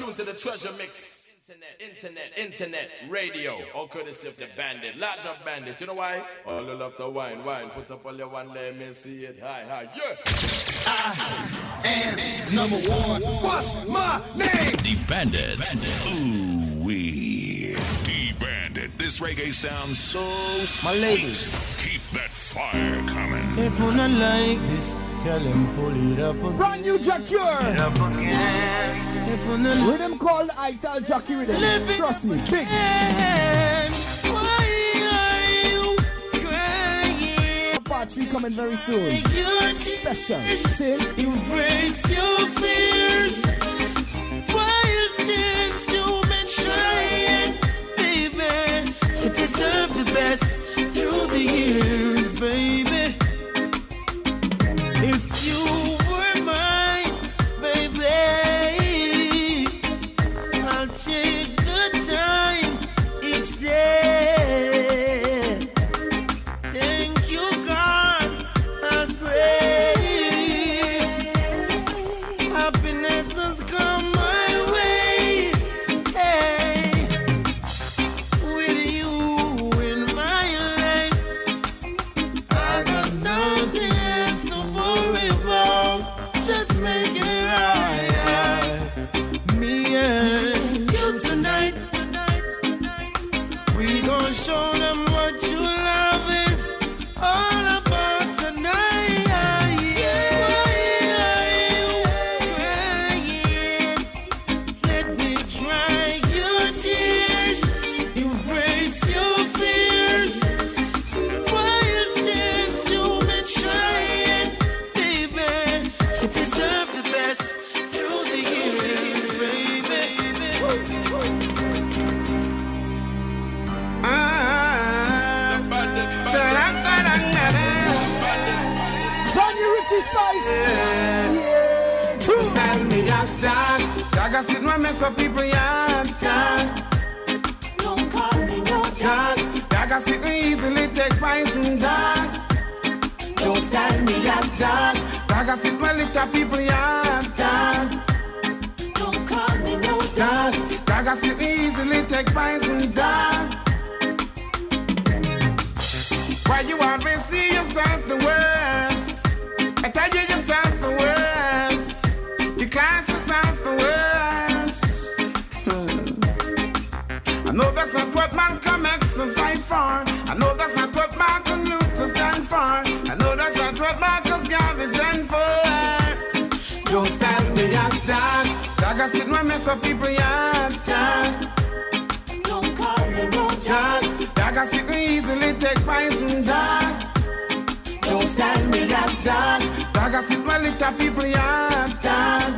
tuned to the treasure mix. Internet, internet, internet, radio, all courtesy of the bandit, large of bandit. You know why? All you love to wine, wine. Put up all your one, let me see it. Hi, hi, yeah. I am number one. What's my name? The Bandit. Ooh wee. The Bandit. This reggae sounds so My ladies. Keep that fire coming. If you not like this, tell him pull it up again. Brand new Jah Cure. Up again. If you not Rhythm called Ital Jockey Rhythm. Trust me, big. again. Why are you crying? Part 3 coming very soon. Special. Sin. Embrace your fears. Sit my mess up people yard. Don't call me no God. Dagger sit me easily take poison dog. Don't stand me as dog. Dagger sit my little people yard. Don't call me no Dog. Dagger sit me easily take poison dog. Why you always see yourself the worst? Marcus Garvey stand for. Don't stand me as dog. I my mess up people yard. Don't call me no dog. Dog, I me easily take poison. As dog. dog, yard. Dog,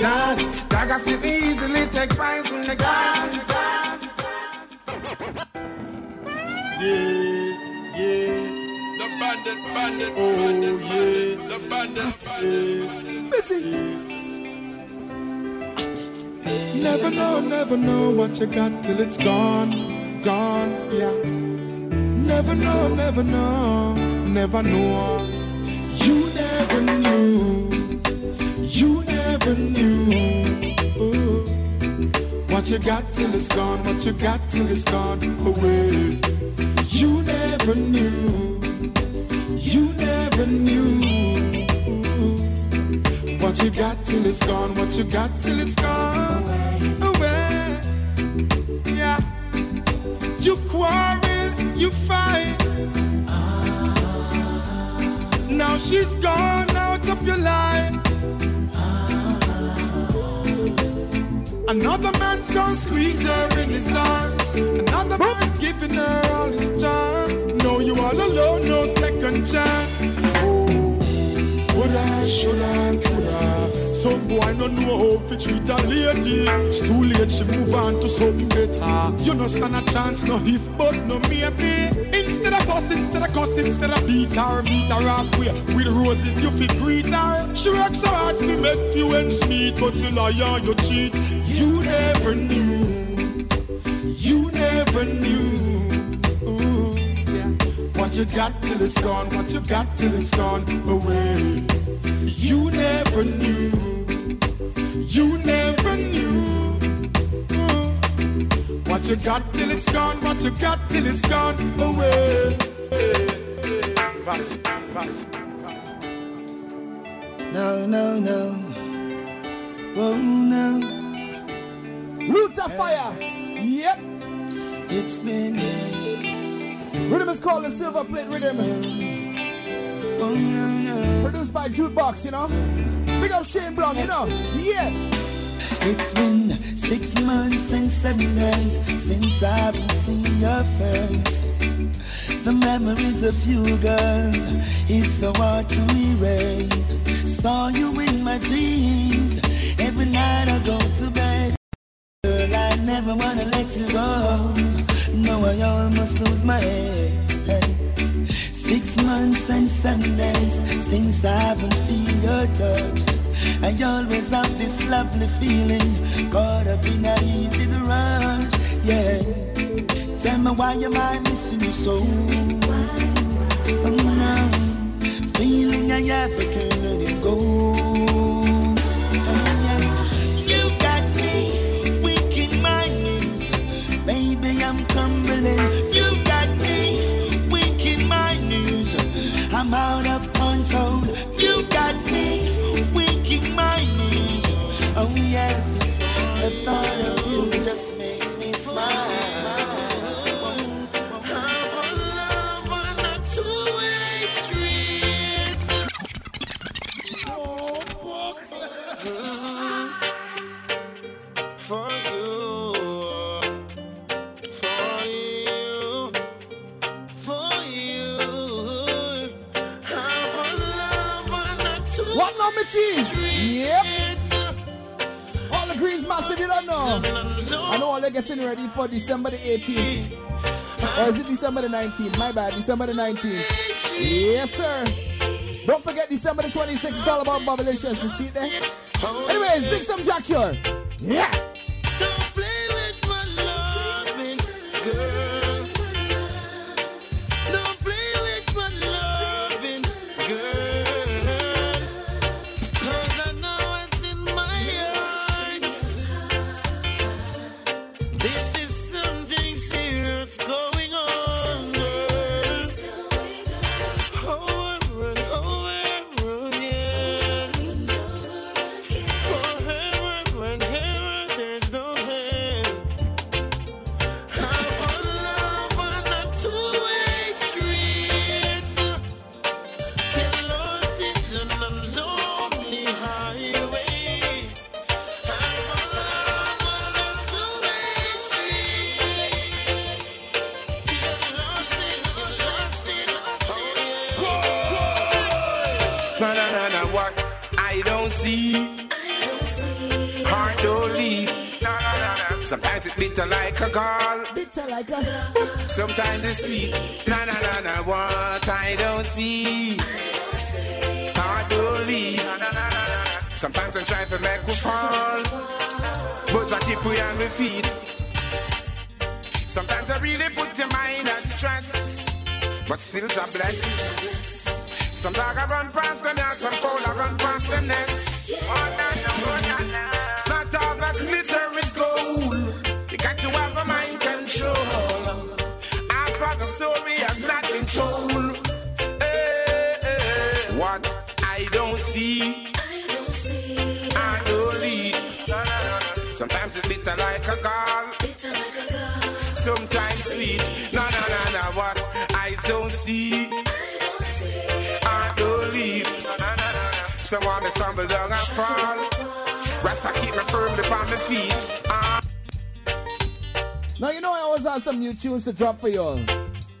dog. The bandit, bandit, oh, bandit, bandit, the bandit, bandit. Busy. Never know, never know what you got till it's gone, gone, yeah. Never know, never know, never know. You never knew, you never knew. Ooh. What you got till it's gone, what you got till it's gone away. You never knew, you. What you got till it's gone, what you got till it's gone away. Yeah. You quarrel, you fight. Now she's gone out of your life. Another man's gonna squeeze her in his arms. Another man giving her all his charm. No, you all alone, no second chance. Oh, woulda, shoulda, coulda. Some boy no know how to treat a lady. It's too late, she move on to something better. You no stand a chance, no if but no maybe. Instead of fuss, instead of cuss, instead of beat her, meet her halfway. With roses, you fit greet her. She works so hard to make few ends meet, but you liar, you cheat. You never knew never knew. What you got till it's gone, what you got till it's gone away. You never knew. You never knew. What you got till it's gone, what you got till it's gone away. Vice, vice, vice. No, no, no. Whoa, no. Root of fire. It's been. Rhythm is called the Silver Plate Rhythm. Oh, no, no. Produced by Jukebox, you know. Big up Shane Brown, you know. Yeah. It's been six months and seven days since I've seen your face. The memories of you, girl, is so hard to erase. Saw you in my dreams every night I go to bed. Never wanna let you go. No, I almost lose my head. Six months and seven days since I haven't feel your touch. I always have this lovely feeling caught up in a heated rush. Yeah. Tell me why am I missing you so? Feeling I have to can't let it go. I know all they're getting ready for December the 18th. Or is it December the 19th? My bad, December the 19th. Yes, sir. Don't forget December the 26th, it's all about Bubblicious. You see it there? Anyways, dig some Jack. Yeah. Like a. sometimes it's sweet. Na na na na, what I don't see, heart don't leave. Sometimes I try to make we fall, but I keep we on my feet. Sometimes I really put your mind at stress, but still I bless. Some dog I run past the nest, some fowl I run past the nest. Bitter like a gall. Sometimes sweet. Na na na na. What I don't see. I don't leave. So when me stumble down and fall, Rasta keep me firmly on my feet. Ah. Now you know I always have some new tunes to drop for y'all.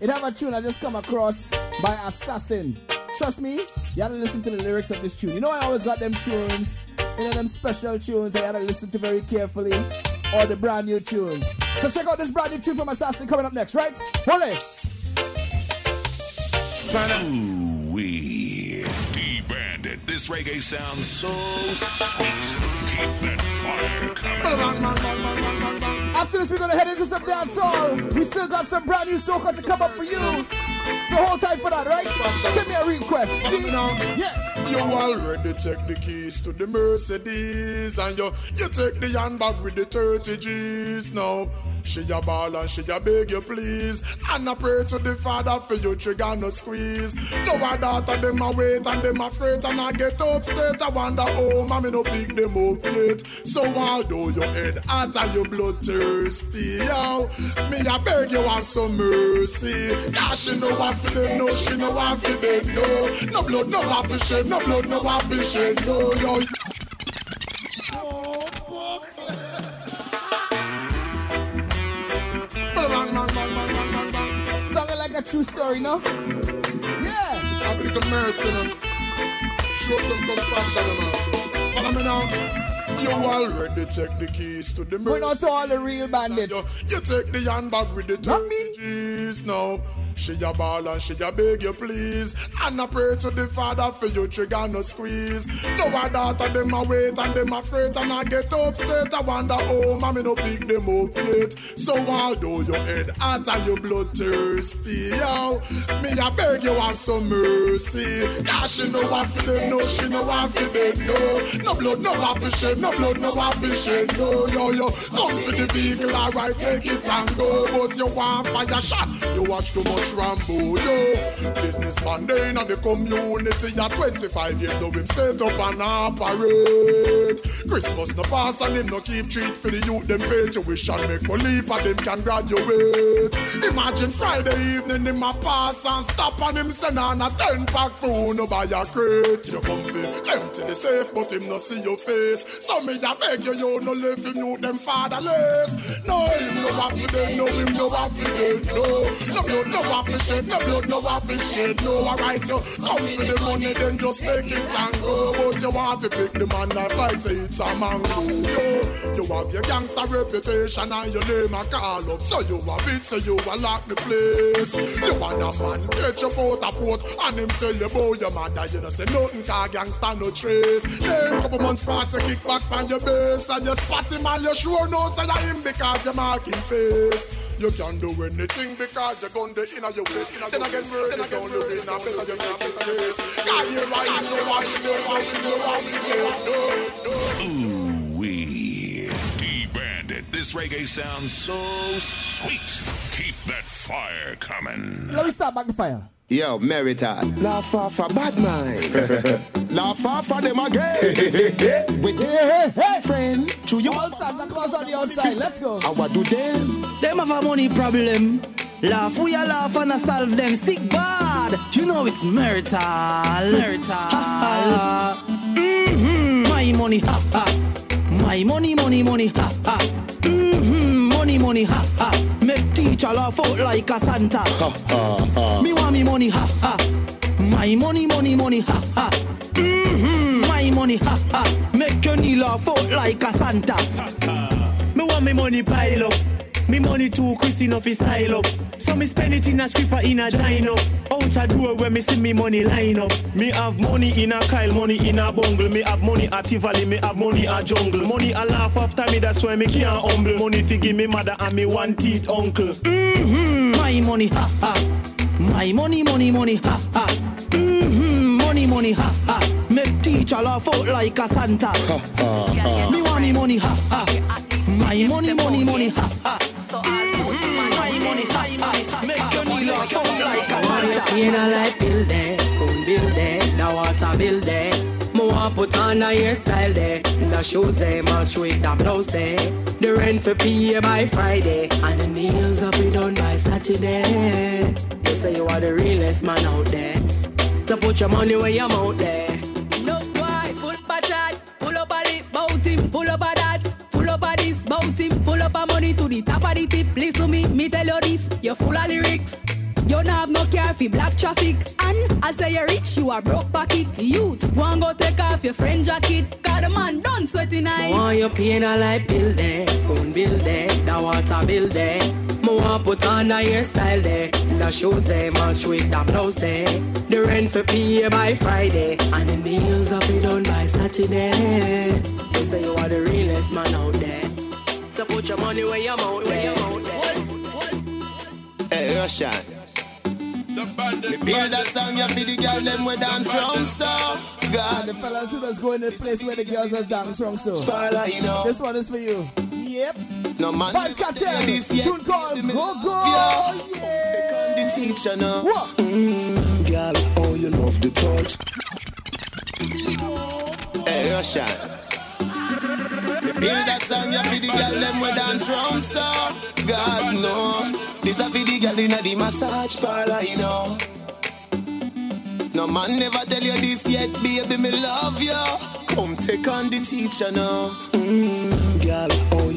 It have a tune I just come across by Assassin. Trust me, you gotta listen to the lyrics of this tune. You know I always got them tunes, you know them special tunes that you gotta listen to very carefully, or the brand new tunes. So check out this brand new tune from Assassin coming up next, right? Wale! Ooh, we D-Bandit. This reggae sounds so sweet. Keep that fire coming. After this, we're gonna head into some dance hall. We still got some brand new soca to come up for you. Hold tight for that, right? Send me a request. See? Yes. You already take the keys to the Mercedes and you you take the handbag with the 30 G's now. She a ball and she a beg you please. And I pray to the Father for you trigger no squeeze. No a daughter them a wait and them afraid and I get upset. I wonder oh mommy no pick them up yet. So although your head hot and your blood thirsty, yo, me I beg you have some mercy. Cause she know what for them, no she know what for them, no. No blood, no happy shed, no blood, no happy shed, no yo. Sounding like a true story, no? Yeah. Have a little mercy, no? Show some compassion, man. Follow me now. You already take the keys to the We're not all the real bandits. You, you take the handbag with the 30 G's now. She a ball and she a beg you please. And I pray to the Father for you trigger no squeeze. No a daughter them a wait and them afraid and I get upset. I wonder oh mommy no pick them up yet. So although your head hot and your blood thirsty, yo, me a beg you have some mercy. Cause she know what for them, no she know what for them, no. No blood, no happy shed, no blood, no happy shed, no yo yo. Come for the vehicle, alright, take it and go. But you want fire shot, you watch too much Rambo, yo. Businessman, they in the community at 25 years, though him set up and operate. Christmas no pass and him no keep treat for the youth, them pay tuition, make believe and them can graduate. Imagine Friday evening, him a pass and stop and him send on a 10 pack food, no buy a crate. You come fi empty the safe, but him no see your face. So me a beg you, you no live him, you them fatherless. No, him no have them, no, him no have them, no. No blood, no for shed, no blood, no for shed, no. Alright, you come for the money, then just take it and go. But you want to pick the man that fight, say it's a mango, yo. You have your gangster reputation and your name a call up. So you have it, so you a lock the place. You want a man, catch your boat a port, and him tell you about your mother, you don't say nothing, car gangster no trace. Then couple months pass, you kick back on your base, and you spot him and you sure no say him because you mark him face. You can do anything because you're going to inner your waist. Then again, word is only win a better you can't be. God, you're right, you want to do, want to do, want to no, no. Ooh wee. D Bandit. This reggae sounds so sweet. Keep that fire coming. Let me start back the fire. Yo, Meritat. Laugh off a bad mind. Laugh off of them again. With Hey, hey, hey. friend. To you. All Santa Claus on the outside. Let's go. I what do them? Them have a money problem. Laugh, we a laugh and a solve them sick bad. You know it's marital. Marital. mm-hmm. My money, ha ha. My money, money, money, ha ha. Mm-hmm. Money, money, ha ha. Make teacher laugh out like a Santa. Ha ha ha. Me want me money, ha ha. My money, money, money, ha ha. Mm-hmm. My money, ha ha. Make your knee laugh out like a Santa. Ha ha. Me want me money pile up. Me money too Christy enough is style up. So me spend it in a scripper in a gino. Out a door where me see me money line up. Me have money in a Kyle, money in a bungle. Me have money at Tivoli, me have money at jungle. Money a laugh after me, that's why me can't humble. Money to give me mother and me one teeth uncle. Mm-hmm. My money, ha ha. My money, money, money, ha ha. Mm-hmm. Money, money, ha ha. Make teacher laugh out like a Santa. ha ha. Me want me money, ha ha. My money, money, money, ha ha. Mm-hmm. My money, ha ha. Laugh like a Santa. In a light bill there, phone bill there, the water bill there. Want put on a hairstyle there, the shoes there, match with the blouse there. The rent for pay by Friday, and the nails up be done by Saturday. You say you are the realest man out there, so put your money where your mouth there. No boy, full a chat, pull up a lip, bout him, pull up a that, pull up a this, bout him, pull up a money to the top of the tip. Listen me, me tell you this, you're full of lyrics. You don't have no care for black traffic. And I say you're rich, you are broke pocket. Youth, one go take off your friend jacket. Cause the man done sweating eye. Want you paying a light bill there, phone bill there, the water bill there. Me want put on a hairstyle there, the shoes there, match with the blouse there. The rent for pay by Friday, and the nails up be done by Saturday. You say you are the realest man out there. So put your money where your mouth, where your mouth there. Hey, Russian. The band Me that song, you feel the girl them we dance from so. God, And the fellas who just go in the place where the girls are dance wrong so. Spotlight, you know. This one is for you. Yep. no man. Vybz Kartel. This yet. Tune called Me- Go Go. Yeah. Yeah. The teacher now. What? Mm, girl, oh you love the touch. Hey, Russian. Feel that song, you feel the girl them we dance round so. God no, this a for the girl inna the massage parlor, you know. No man never tell you this yet, baby, me love you. Come take on the teacher now. Mm, girl,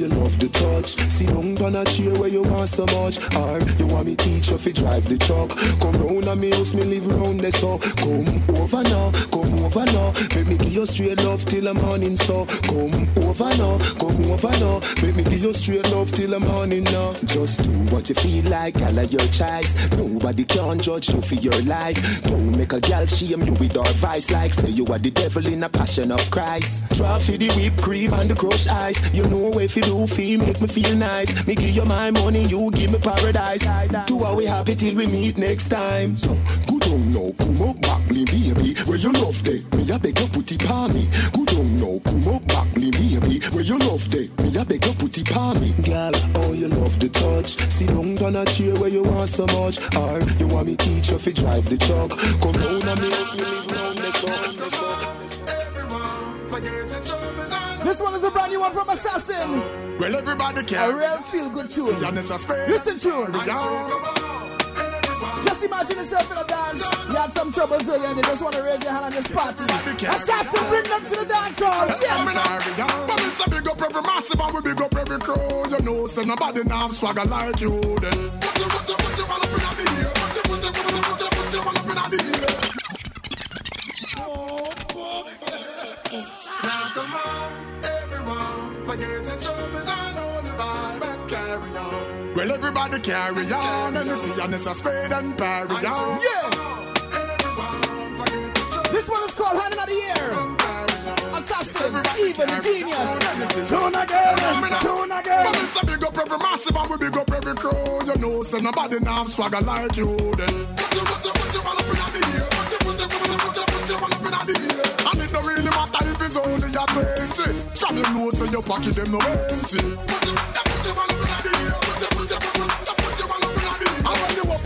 you love the touch. See down on a chair where you want so much. Or you want me teach you fi drive the truck. Come round and me house, me live round there so. Come over now, come over now. Make me give you straight love till the morning so. Come over now, come over now. Make me give you straight love till the morning now. Just do what you feel like, girl, of your choice. Nobody can judge you for your life. Don't make a girl shame you with our vice like say you are the devil in a passion of Christ. Try for the whipped cream and the crushed ice. You know if you do feel make me feel nice. Me give you my money, you give me paradise. Do how we happy till we meet next time. So, good on now, come up back me baby. Where you love day, me a beg you put it on me. Good on now, come up back me baby. Where you love day, me a beg you put it on me. Girl, oh you love the touch. See down on a chair where you want so much. Or you want me teach you fi drive the truck. Come round and me house, me live round the sun. The sun. This one is a brand new one from Assassin. Well, everybody A can. real feel good tune. And a. Listen to it. Just imagine yourself in a dance. You had some troubles earlier and you just want to raise your hand on this party. Assassin, bring them to the dance hall. Yeah. But it's a big up every massive and we big up every crew. You know, so nobody now swagger like you. Then. Everybody carry on, and you see, and it's a spade and parry on. Yeah. This one is called Hand in the Air. Assassin, Steven the Genius. Tune again, tune But again. it's a big up every massive and we big up every crew. You know, so nobody now swagger like you. Then. Put your, put your, put your one up in the air. Put your, put your, put your, put your, put your one up in the air. And it don't really matter if it's only your 20. From your nose to your pocket, them no empty. Put your, put your one up in the air.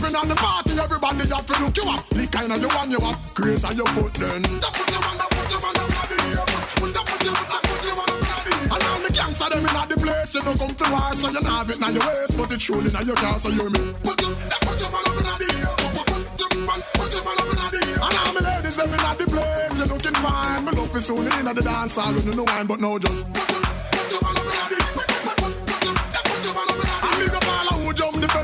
You in on the party, everybody have to look you up. The kind of you want you up, grace on your foot then. Put your one up, put up in the air. Put your, put your, put your one up in the air. And all the gangster them in the place, you don't come to war, so you have it in your waist, but it's truly in your car, so you me. Put your, put your one up in the air. Put, put, put your one, put your one up in the air. And all my ladies them in the place, you looking fine. Me love is soon in the dance hall, you know wine, but no just. Put your, put your one up in the air.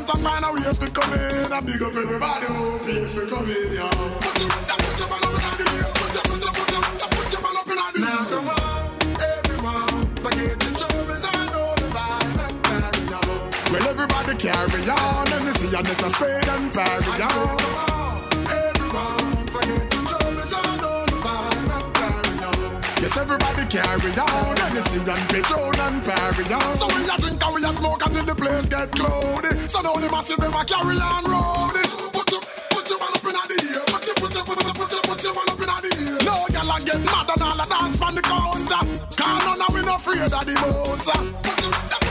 Who jump the fence and find a way to come in. And big up everybody who pay for come in, yeah. Put your, put your one up in the air. Put your, put your, put your, put your one up in the air. Now come on, everyone, forget the troubles and all the vibe and carry on. Well, everybody carry on, and you see, it's a spade and parry on. Yes, everybody carry on, see, and Patron and parry on. So we a drink and we a smoke until the place get cloudy. So now the massive them a carry on it. Put your, put your one up in the air. Put your, put your, put your, put your, put your one up in the air. No gyal a get mad and all a dance from the counter. Cause none of we no afraid of the bouncer. Put your,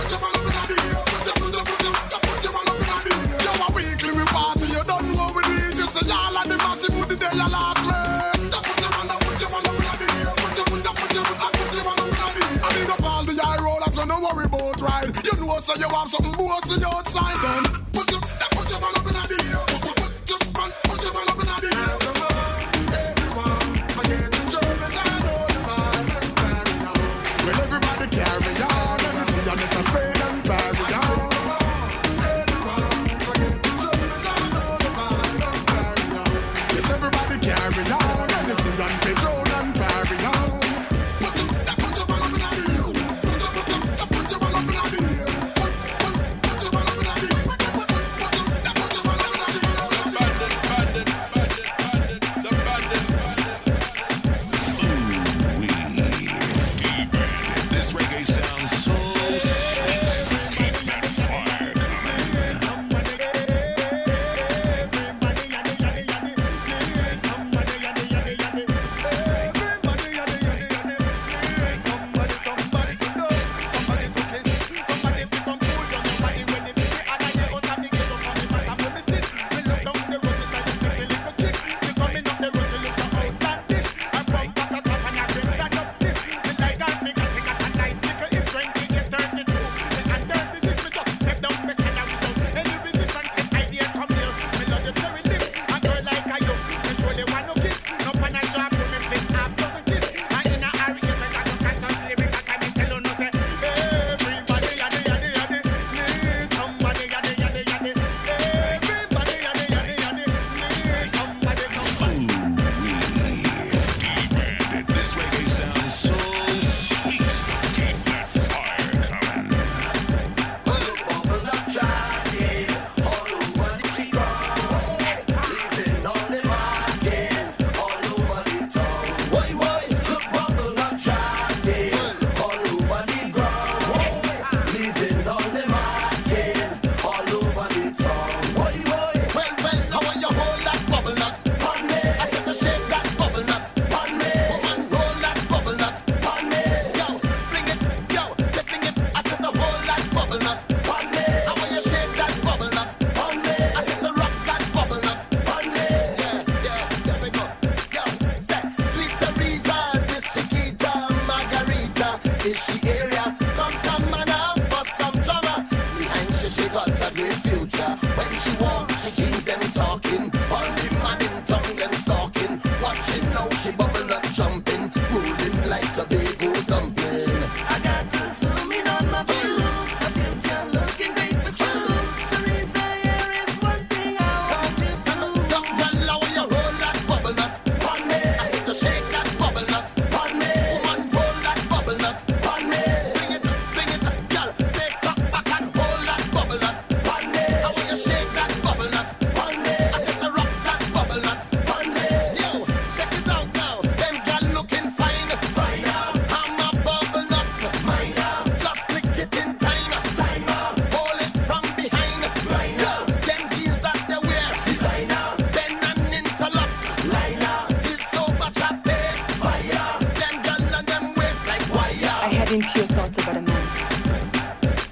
impure thoughts about a man.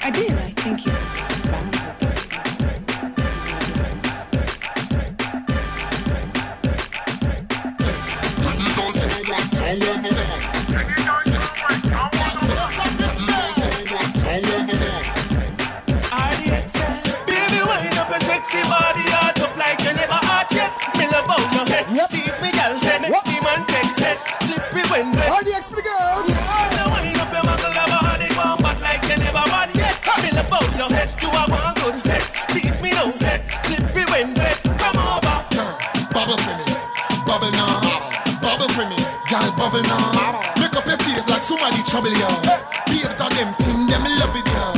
I did. I think he was banned with those Baby, trouble you. Babes are them thing, them love it yo.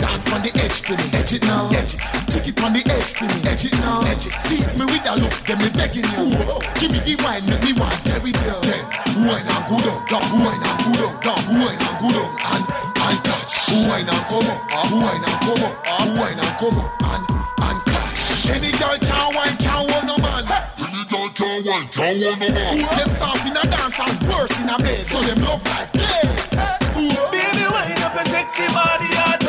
Dance on the edge for me, edge it now, edge it. Take it on the edge for me, edge it now, edge it. Tease me with a look, them me begging you. Give me the wine, make me want carry you. Wine and good on, down, wine and good on, down, wine and good on, and and catch. Wine and come up, ah. wine and come up, ah. wine and come up, and and catch. Any girl can wine, can hold no man. Any girl can wine, can hold no man. Them soft in a dance and worse in a bed, so them love life. Baby, wind up a body,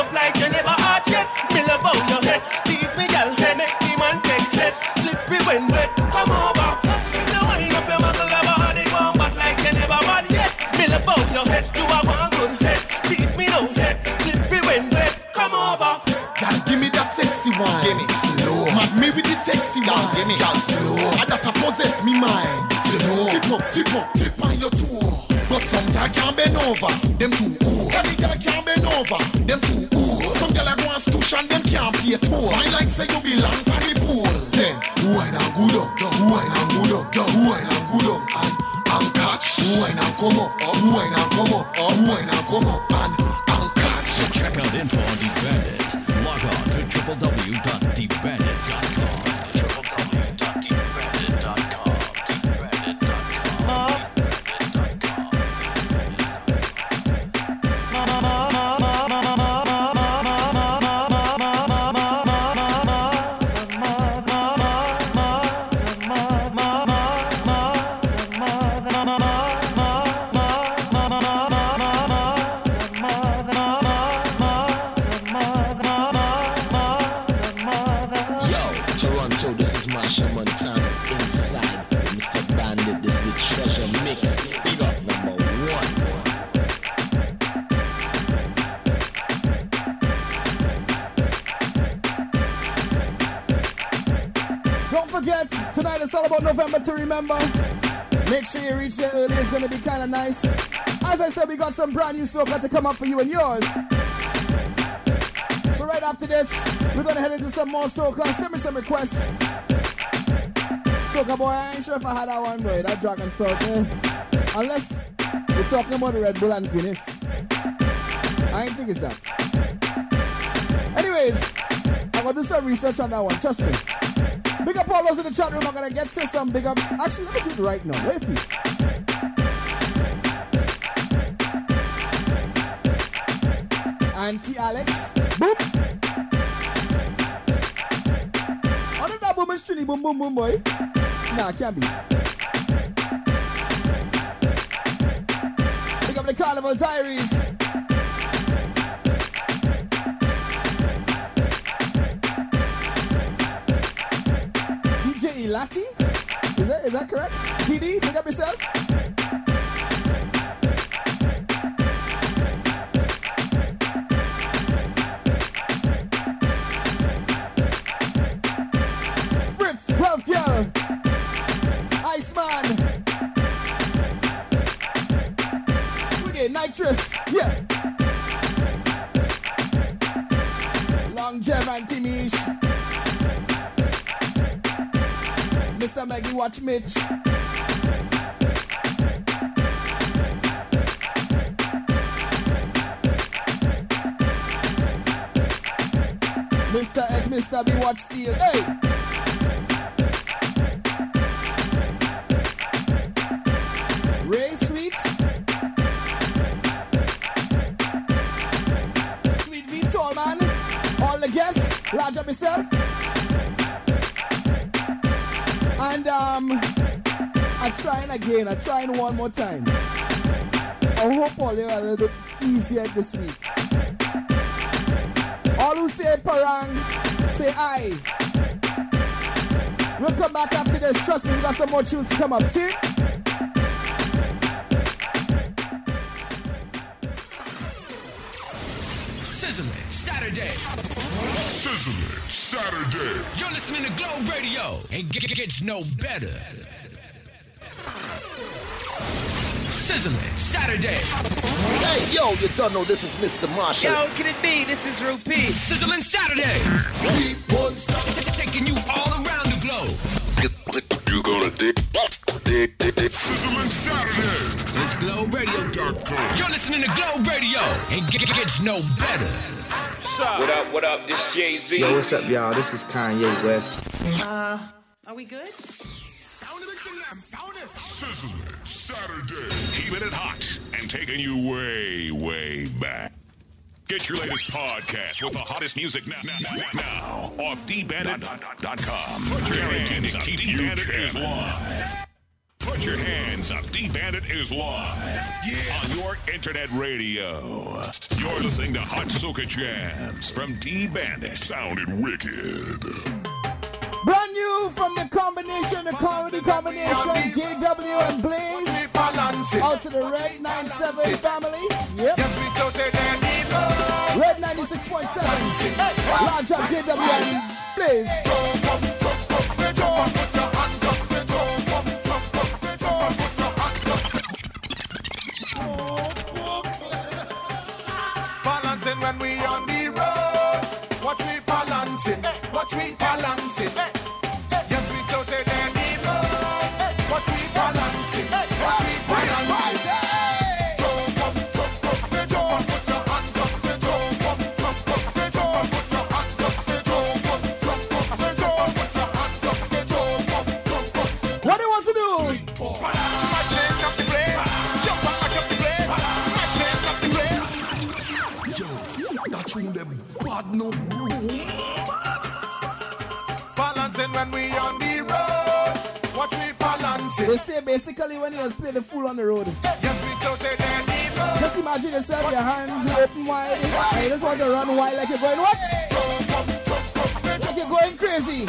nice. As I said, we got some brand new soca to come up for you and yours. So right after this, we're gonna head into some more soca. Send me some requests. Soca boy, I ain't sure if I had that one boy, that dragon salt, eh? Unless we're talking about the Red Bull and Guinness. I ain't think it's that. Anyways, I'm gonna do some research on that one, trust me. Big up all those in the chat room. I'm gonna get to some big ups. Actually, let me do it right now. Wait for you. Auntie Alex. Boom. Did that boom is Trini boom boom boom boy? Nah, can't be. Big up the Carnival Diaries. DJ Elati? Is that is that correct? DD, pick up yourself. Nitrous, yeah. Long Jeff and Timish. Mr. Maggie, watch Mitch. Mr. H, Mr. B, watch Steel. Hey! And um I'm trying again. I'm trying one more time. I hope all you are a little bit easier this week. All who say parang, say aye. We'll come back after this. Trust me, we got some more tunes to come up. See? Saturday. You're listening to Globe Radio, and it gets no better. Sizzling Saturday. Hey, yo, you don't know this is Mr. Marshall. Yo, can it be? This is Rupee. Sizzling Saturday. Taking you all around the globe. You gonna dig, dig, dig, dig. Sizzling Saturday. It's You're listening to Globe Radio, and it gets no better. What up, what up? This Jay Z. Yo, what's up, y'all? This is Kanye West. Uh, are we good? Sizzling Saturday. Keeping it hot and taking you way, way back. Get your latest podcast with the hottest music now, now, now, now off dbandit.com. Put your hands up. D-Bandit live. Put your hands up. D-Bandit is live. On your internet radio. You're listening to Hot Soca Jams from D-Bandit. Sounded wicked. Brand new from the combination, the comedy combination, JW and Blaze. Out to the Red 97 family. Yep. Red 96.7. Large up JW and Blaze. When we on the road. Watch we balancing. Watch we balancing. No Balancing when we on the road. Watch we balancing. They say basically when you just play the fool on the road. Yes, we totally need. Just imagine yourself, your hands open wide, and you just want to run wild like you're going what? Like you're going crazy.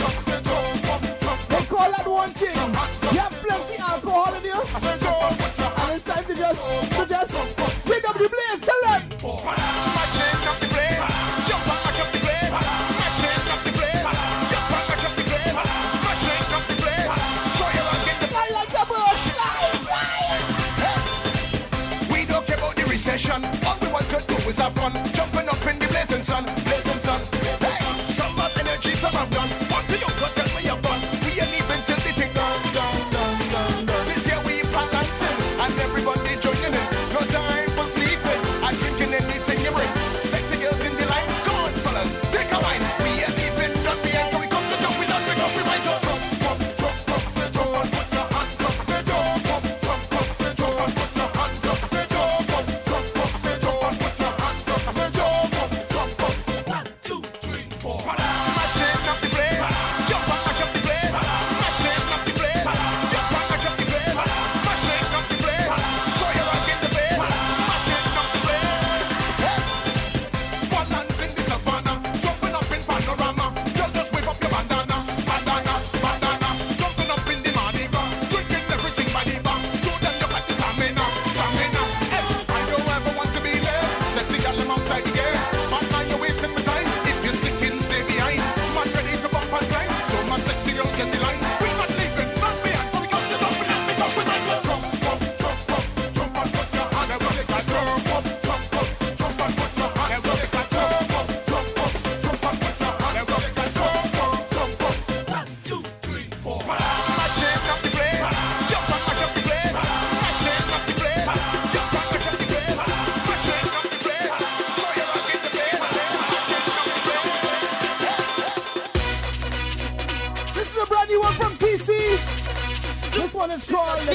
They call that one thing. You have plenty alcohol in you, and it's time to just, to just, JW Blaze, tell them.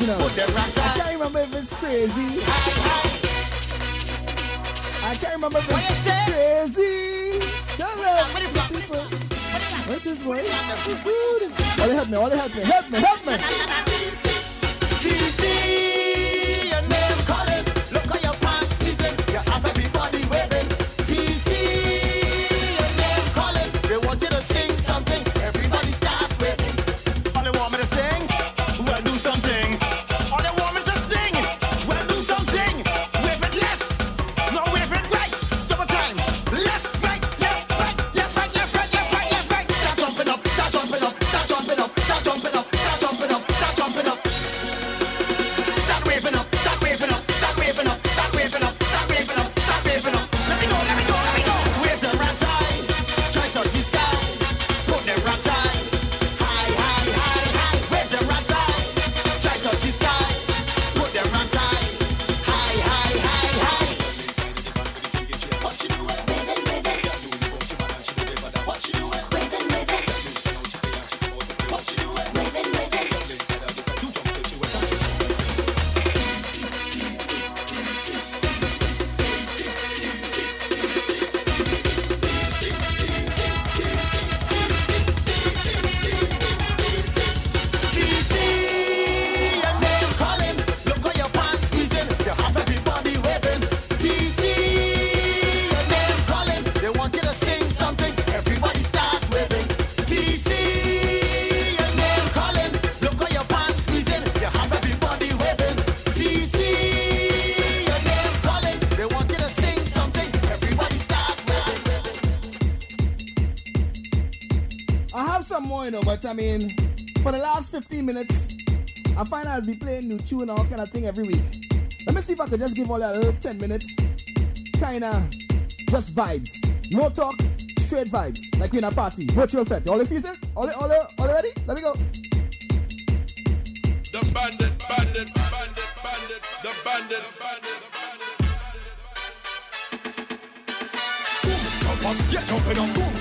you know. I can't remember if it's crazy. I can't remember if it's crazy. Tell them, people. What's this one? All they help me, all they help me, help me, help me. I mean, for the last 15 minutes, I find I'll be playing new tune and all kind of thing every week. Let me see if I could just give all that little 10 minutes, kinda just vibes. No talk, straight vibes, like we're in a party, virtual fete. All the fusing? All, the, all, the, all the ready? Let me go. The bandit, bandit, bandit, bandit, the bandit, bandit. Get up, boom,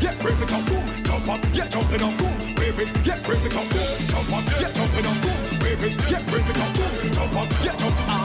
get ready to boom jump up, yeah, jumping up, boom, wave it, yeah, wave it up, boom, jump up, yeah, jumping up, boom, wave it, yeah, wave it up, boom, jump up, yeah, up.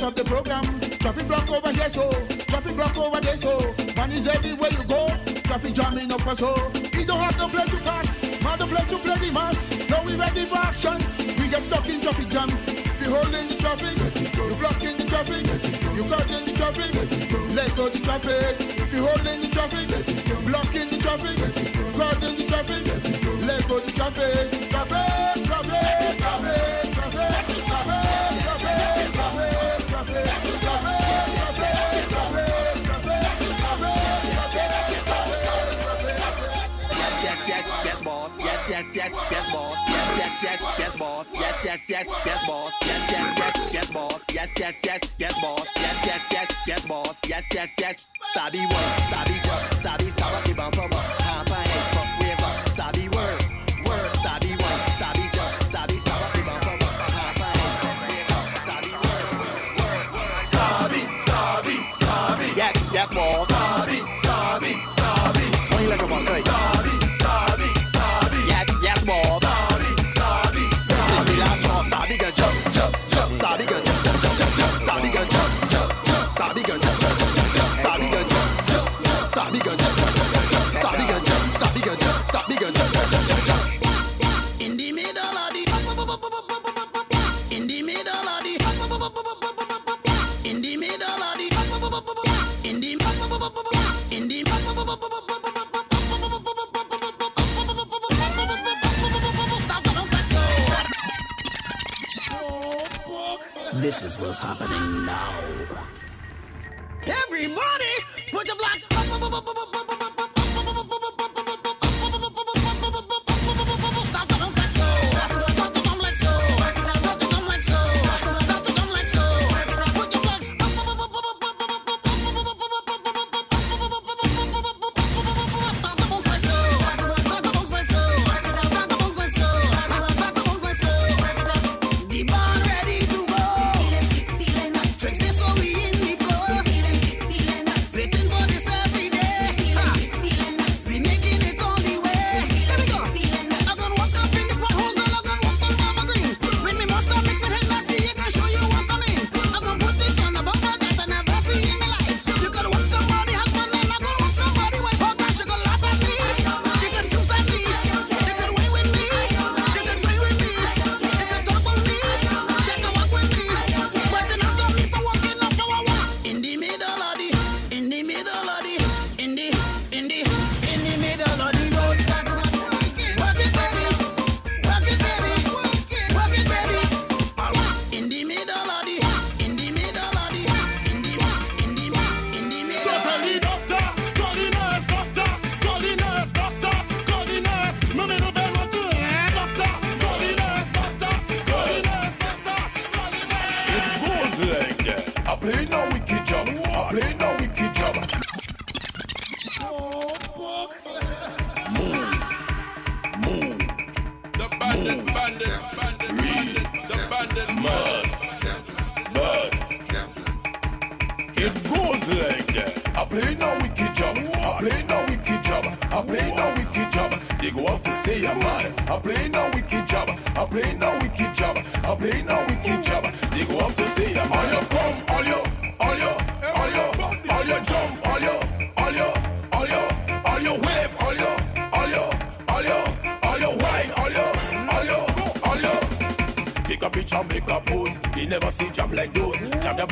Man they mess up the program. Traffic block over here so, traffic block over there so. Man is everywhere you go, traffic jamming up us so. He don't have no place to pass, man the place to play the mass. Now we ready for action, we get stuck in traffic jam. If you holding the traffic, you blocking the traffic, you causing the traffic, let go. The traffic. If you holding the traffic, blocking the traffic, causing the traffic, let go the. Traffic, traffic, traffic, traffic, traffic, Yes, yes, yes, boss. Yes, yes, yes, yes, boss. Yes, yes, yes, yes, boss. Yes, yes, yes, yes, boss. Yes, yes, yes. Stabby work, stabby jump,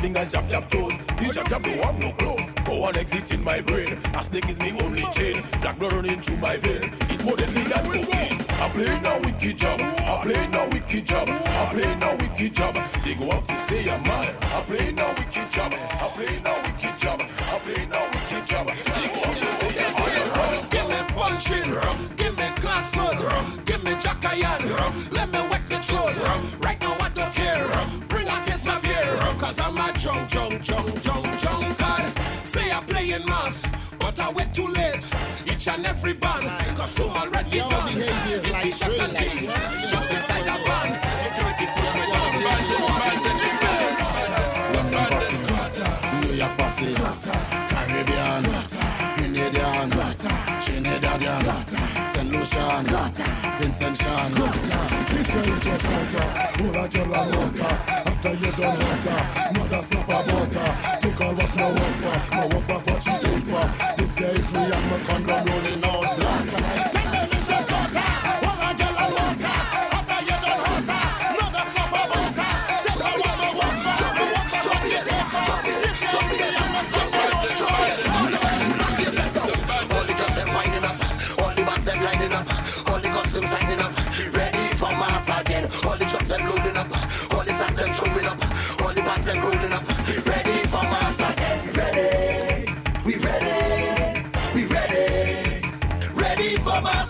fingers, jab jab toes. This jab jab don't have no clothes. Go on exit in my brain. A snake is me only chain. Black blood running through my vein. It more than me than cocaine. I play no wicked job. I play no wicked job. I play no wicked job. They go up to say I'm mad. I play no wicked job. I play no wicked job. I play no wicked job. Give me puncheon rum, give me glass mud rum, give me jackayan rum, let me wet the throat rum. Right now a drunk, drunk, drunk, drunk, God! Say I'm playing mass, but I wait too late. Each and every band, cause Shuma already done. In like t-shirt and jeans, like jump inside a van. Security push me down. man. so band in the van. London passing, New York passing, Caribbean, Canadian, Trinidadian. St. Lucian, Vincentian. This girl is just culture, who like your after you done water, mother snap a all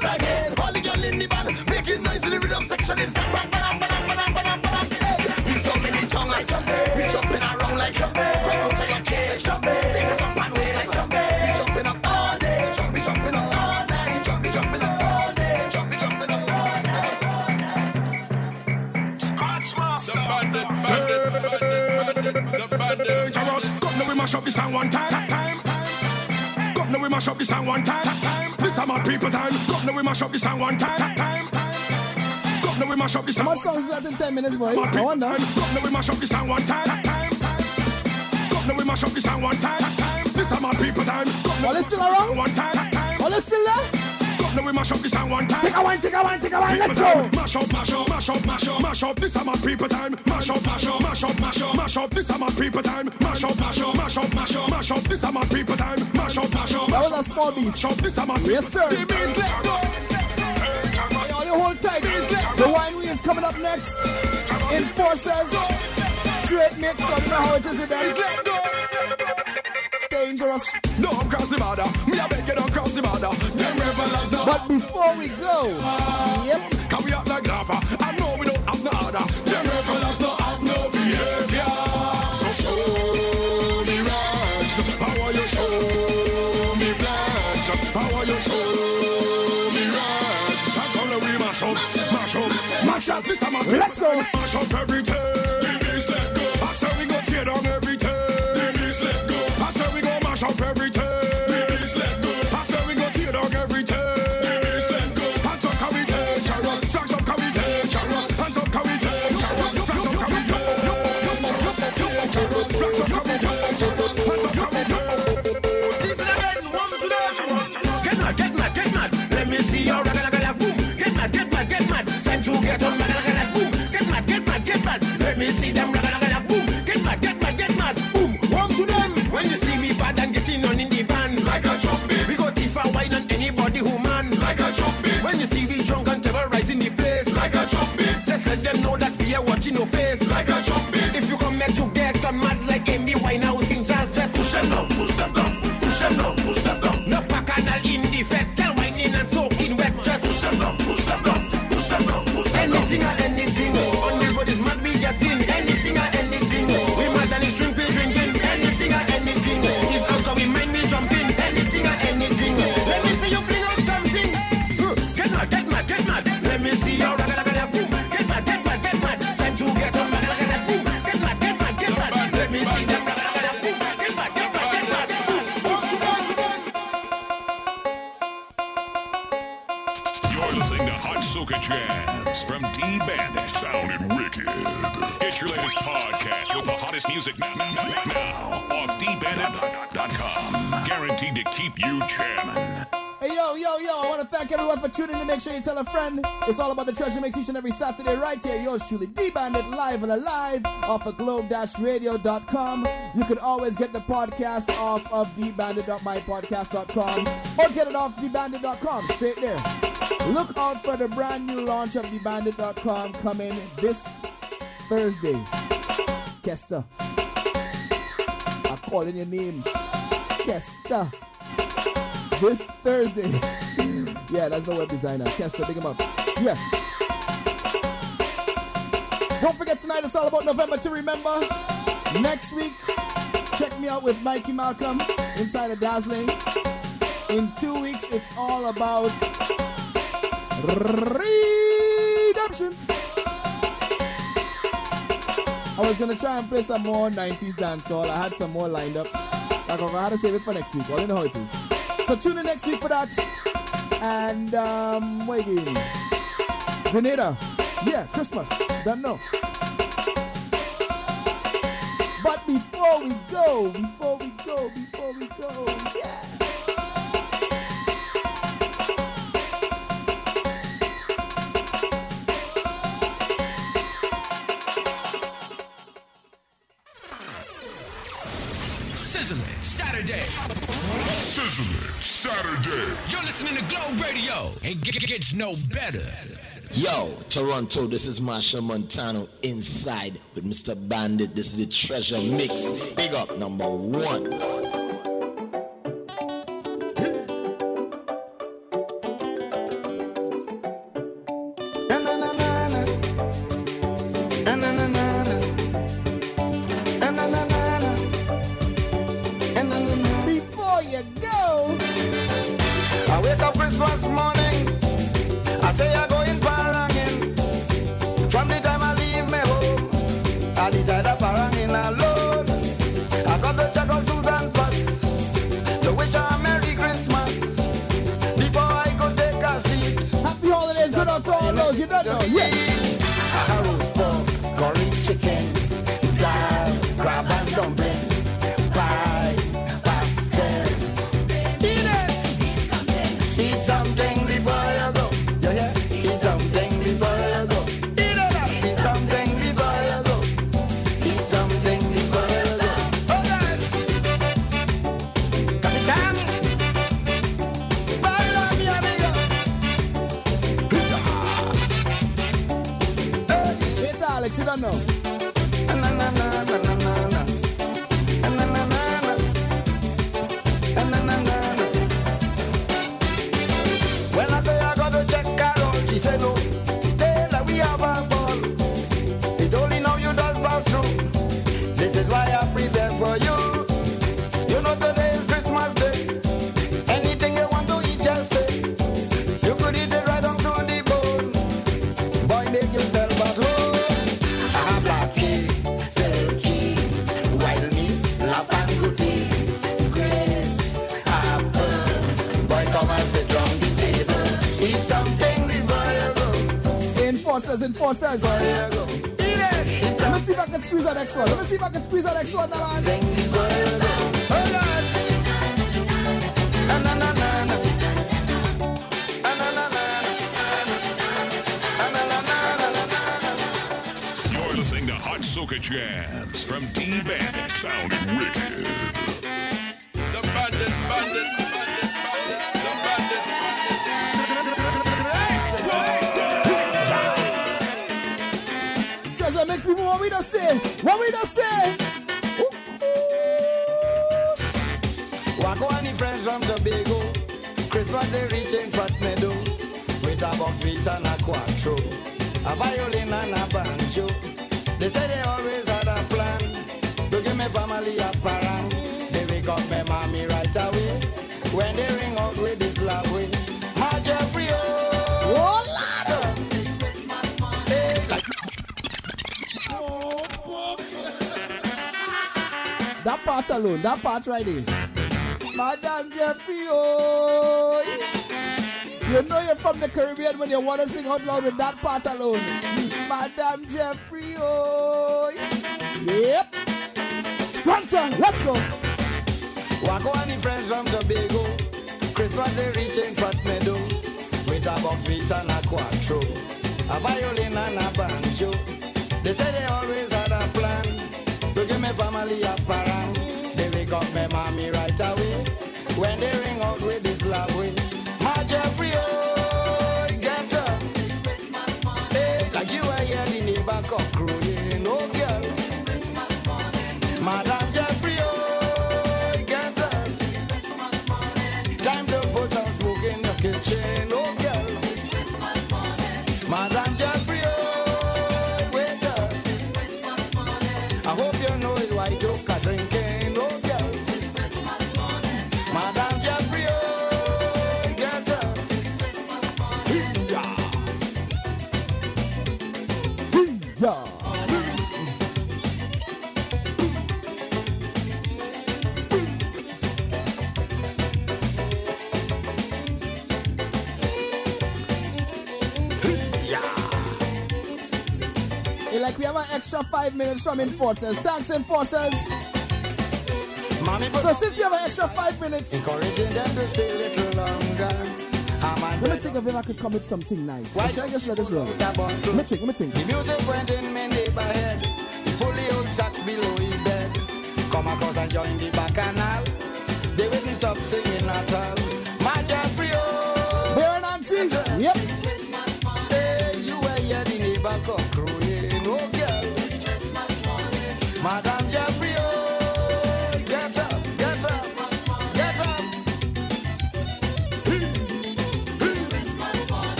ready again. All the girl in the band making noise in the rhythm section is that bam bam bam bam bam. Hey, we storm the tongue like we jumping around like come out to your cage, jump, sing the jump and way like we jumping up all day, jump, we jumping up all night, jump, we jumping up all day, jump, we jumping up all night. Scratch master. The bandit, bandit, bandit, the bandit. Jaros, come now we mash up this song one time. time. Come now we mash up this song one time. People time. Come now we mash up this song one time. time. Come now we mash up this How song. much songs is that in 10 minutes, boy? My I wonder. Come now we mash up this song one time. time. Come now we mash up this song one time. time. This time our people time. Now it's still mash up this around? one time. time. While it's still there? Come now we mash up this song one time. Take a one, take a one, take a one, let's go. Mash up, mash up, mash up, mash up, mash up. This time our people time. Mash up, mash up, mash up, mash up, mash up. This time our people time. Mash up, mash up, mash up, mash up, mash up. This time our people time. That was a small beast. Mash up. This time our people. Yes, sir. The beats let go. Yo, you hold tight. The wine wheel is coming up next. Enforcers. Straight mix. So you know how it is with them. Dangerous. Don't cross the border. Me I beg you don't cross the border. Them now. But before we go, yep. Can we act like lava? I know we don't have no order. Them rebels Let's go. You tell a friend. It's all about the treasure mix each and every Saturday right here. Yours truly, D-Bandit, live and alive off of globe-radio.com. You can always get the podcast off of dbandit.mypodcast.com or get it off dbandit.com, straight there. Look out for the brand new launch of dbandit.com coming this Thursday. Kester. I'm calling your name. Kester this Thursday. Yeah, that's the web designer. Kester, big him up. Yeah. Don't forget tonight, it's all about November to remember. Next week, check me out with Mikey Malcolm inside of Dazzling. In two weeks, it's all about redemption. I was gonna try and play some more 90s dancehall. I had some more lined up. Like, I to save it for next week. Well, you know how it is. So tune in next week for that. And um, what again? Grenada. Yeah, Christmas. Don't know. But before we go, before we go, before we go, yeah. Sizzling Saturday. Sizzling Saturday. You're listening to Glow Radio. It g- g- gets no better. Yo, Toronto, this is Marshall Montano inside with Mr. Bandit. This is the treasure mix. Big up number one. Let me see if I can squeeze that next one. Let me see if I can squeeze that next one, man. You're listening to Hot Soca Jams from D Bandit a box and a cuatro. A violin and a banjo. They say they always had a plan. To give me family a parang. They wake up my mommy right away. When they ring out with this love way. My Jeffrey, oh, Lord. Hey, like That part alone, that part right there. Madame Jeffrey, oh. You know you're from the Caribbean when you want to sing out loud with that part alone. Madam Jeffrey, oh. Yep. Scrunter, let's go. The friends from Tobago. Christmas they reach in Fat Meadow. With a beats and a cuatro. A violin and a banjo. They say they always had a plan. To give me family a parang. They wake up my mommy right away. When they ring out with this love. My message from Enforcers. Thanks, Enforcers. Mommy, so since we have an extra five minutes, encouraging them to stay a little longer. Let me think of if I could commit something nice. Why should I just let this roll? Let me think, let me think. The music went in my neighborhood. Old sacks below his bed. Come across and join the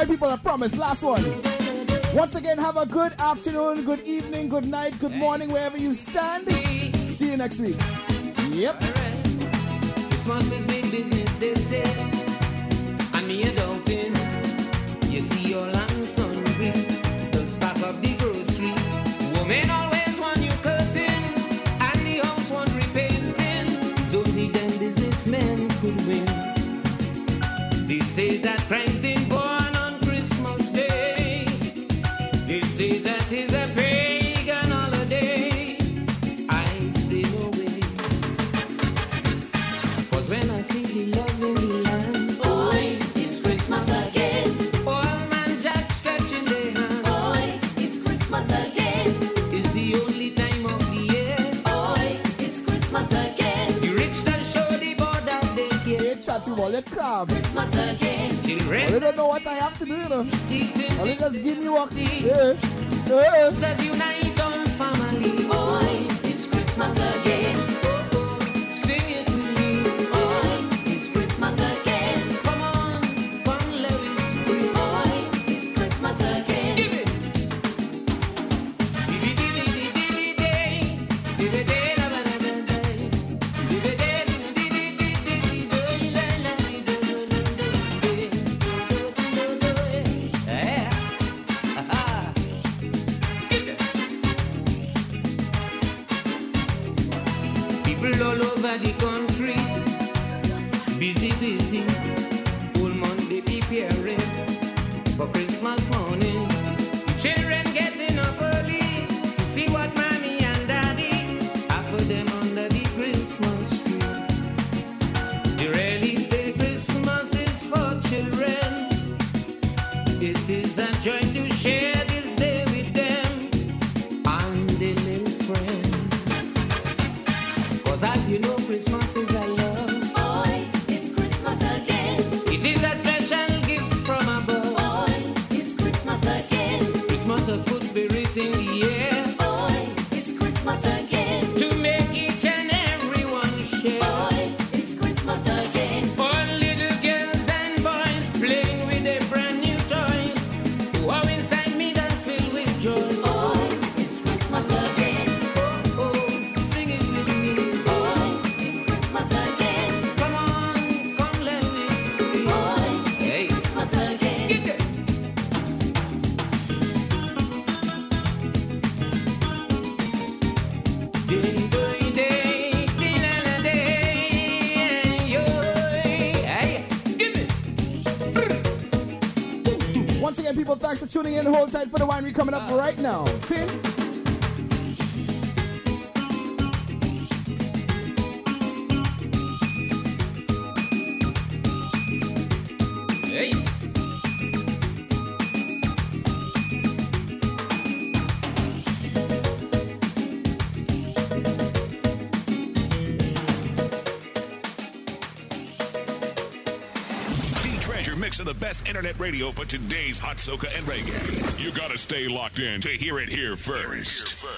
Right people, I promise. Last one. Once again, have a good afternoon, good evening, good night, good morning, wherever you stand. See you next week. Yep. Business, they say. You see your the grocery. Woman always want you. And the house want repainting. So them businessmen could win. They say that. all you crab. All you don't know what I have to do, you know. All you just give me work. Yeah. Yeah. but be. Up radio for today's hot soca and reggae. You gotta stay locked in to hear it here first.